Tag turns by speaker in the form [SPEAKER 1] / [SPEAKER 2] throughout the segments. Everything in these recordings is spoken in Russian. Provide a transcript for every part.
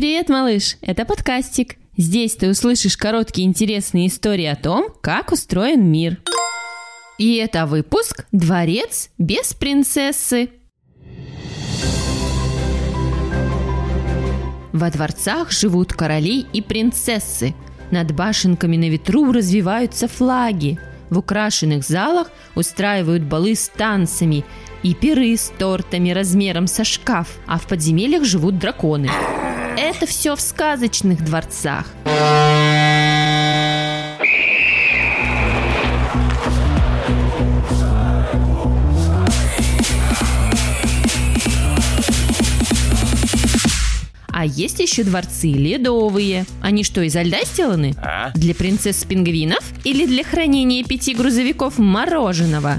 [SPEAKER 1] Привет, малыш! Это подкастик. Здесь ты услышишь короткие интересные истории о том, как устроен мир. И это выпуск «Дворец без принцессы». Во дворцах живут короли и принцессы. Над башенками на ветру развиваются флаги. В украшенных залах устраивают балы с танцами и пиры с тортами размером со шкаф, а в подземельях живут драконы. Это все в сказочных дворцах. А есть еще дворцы ледовые. Они что, изо льда сделаны?
[SPEAKER 2] А?
[SPEAKER 1] Для принцесс-пингвинов или для хранения пяти грузовиков мороженого?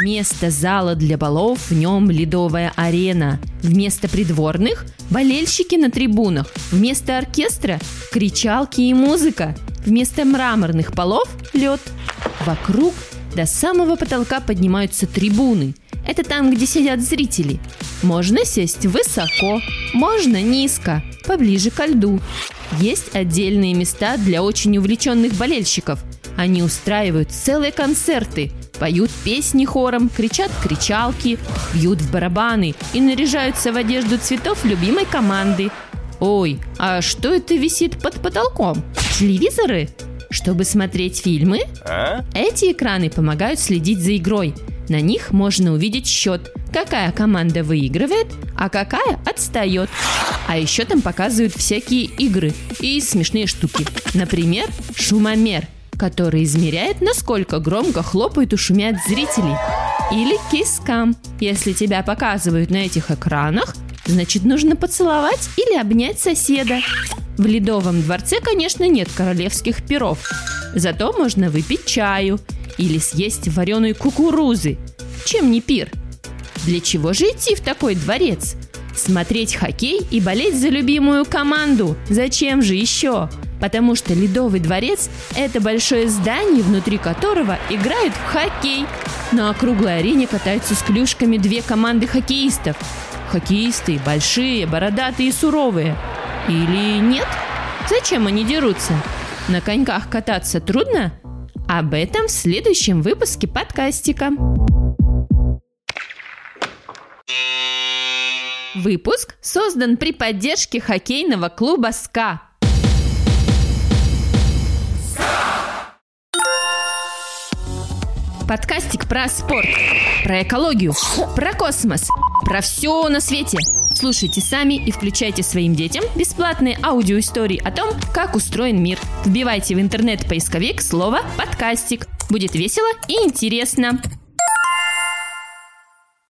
[SPEAKER 1] Вместо зала для балов в нем ледовая арена. Вместо придворных – болельщики на трибунах. Вместо оркестра – кричалки и музыка. Вместо мраморных полов – лед. Вокруг до самого потолка поднимаются трибуны. Это там, где сидят зрители. Можно сесть высоко, можно низко, поближе ко льду. Есть отдельные места для очень увлеченных болельщиков. Они устраивают целые концерты, поют песни хором, кричат кричалки, бьют в барабаны и наряжаются в одежду цветов любимой команды. Ой, а что это висит под потолком? Телевизоры? Чтобы смотреть фильмы?
[SPEAKER 2] А?
[SPEAKER 1] Эти экраны помогают следить за игрой. На них можно увидеть счет, какая команда выигрывает, а какая отстает. А еще там показывают всякие игры и смешные штуки. Например, шумомер, который измеряет, насколько громко хлопают и шумят зрители. Или кискам. Если тебя показывают на этих экранах, значит нужно поцеловать или обнять соседа. В Ледовом дворце, конечно, нет королевских перов. Зато можно выпить чаю или съесть вареной кукурузы. Чем не пир? Для чего же идти в такой дворец? Смотреть хоккей и болеть за любимую команду. Зачем же еще? Потому что Ледовый дворец – это большое здание, внутри которого играют в хоккей. На округлой арене катаются с клюшками две команды хоккеистов. Хоккеисты большие, бородатые и суровые. Или нет? Зачем они дерутся? На коньках кататься трудно? Об этом в следующем выпуске подкастика. Выпуск создан при поддержке хоккейного клуба «СКА». Подкастик про спорт, про экологию, про космос, про все на свете. Слушайте сами и включайте своим детям бесплатные аудиоистории о том, как устроен мир. Вбивайте в интернет-поисковик слово «подкастик». Будет весело и интересно.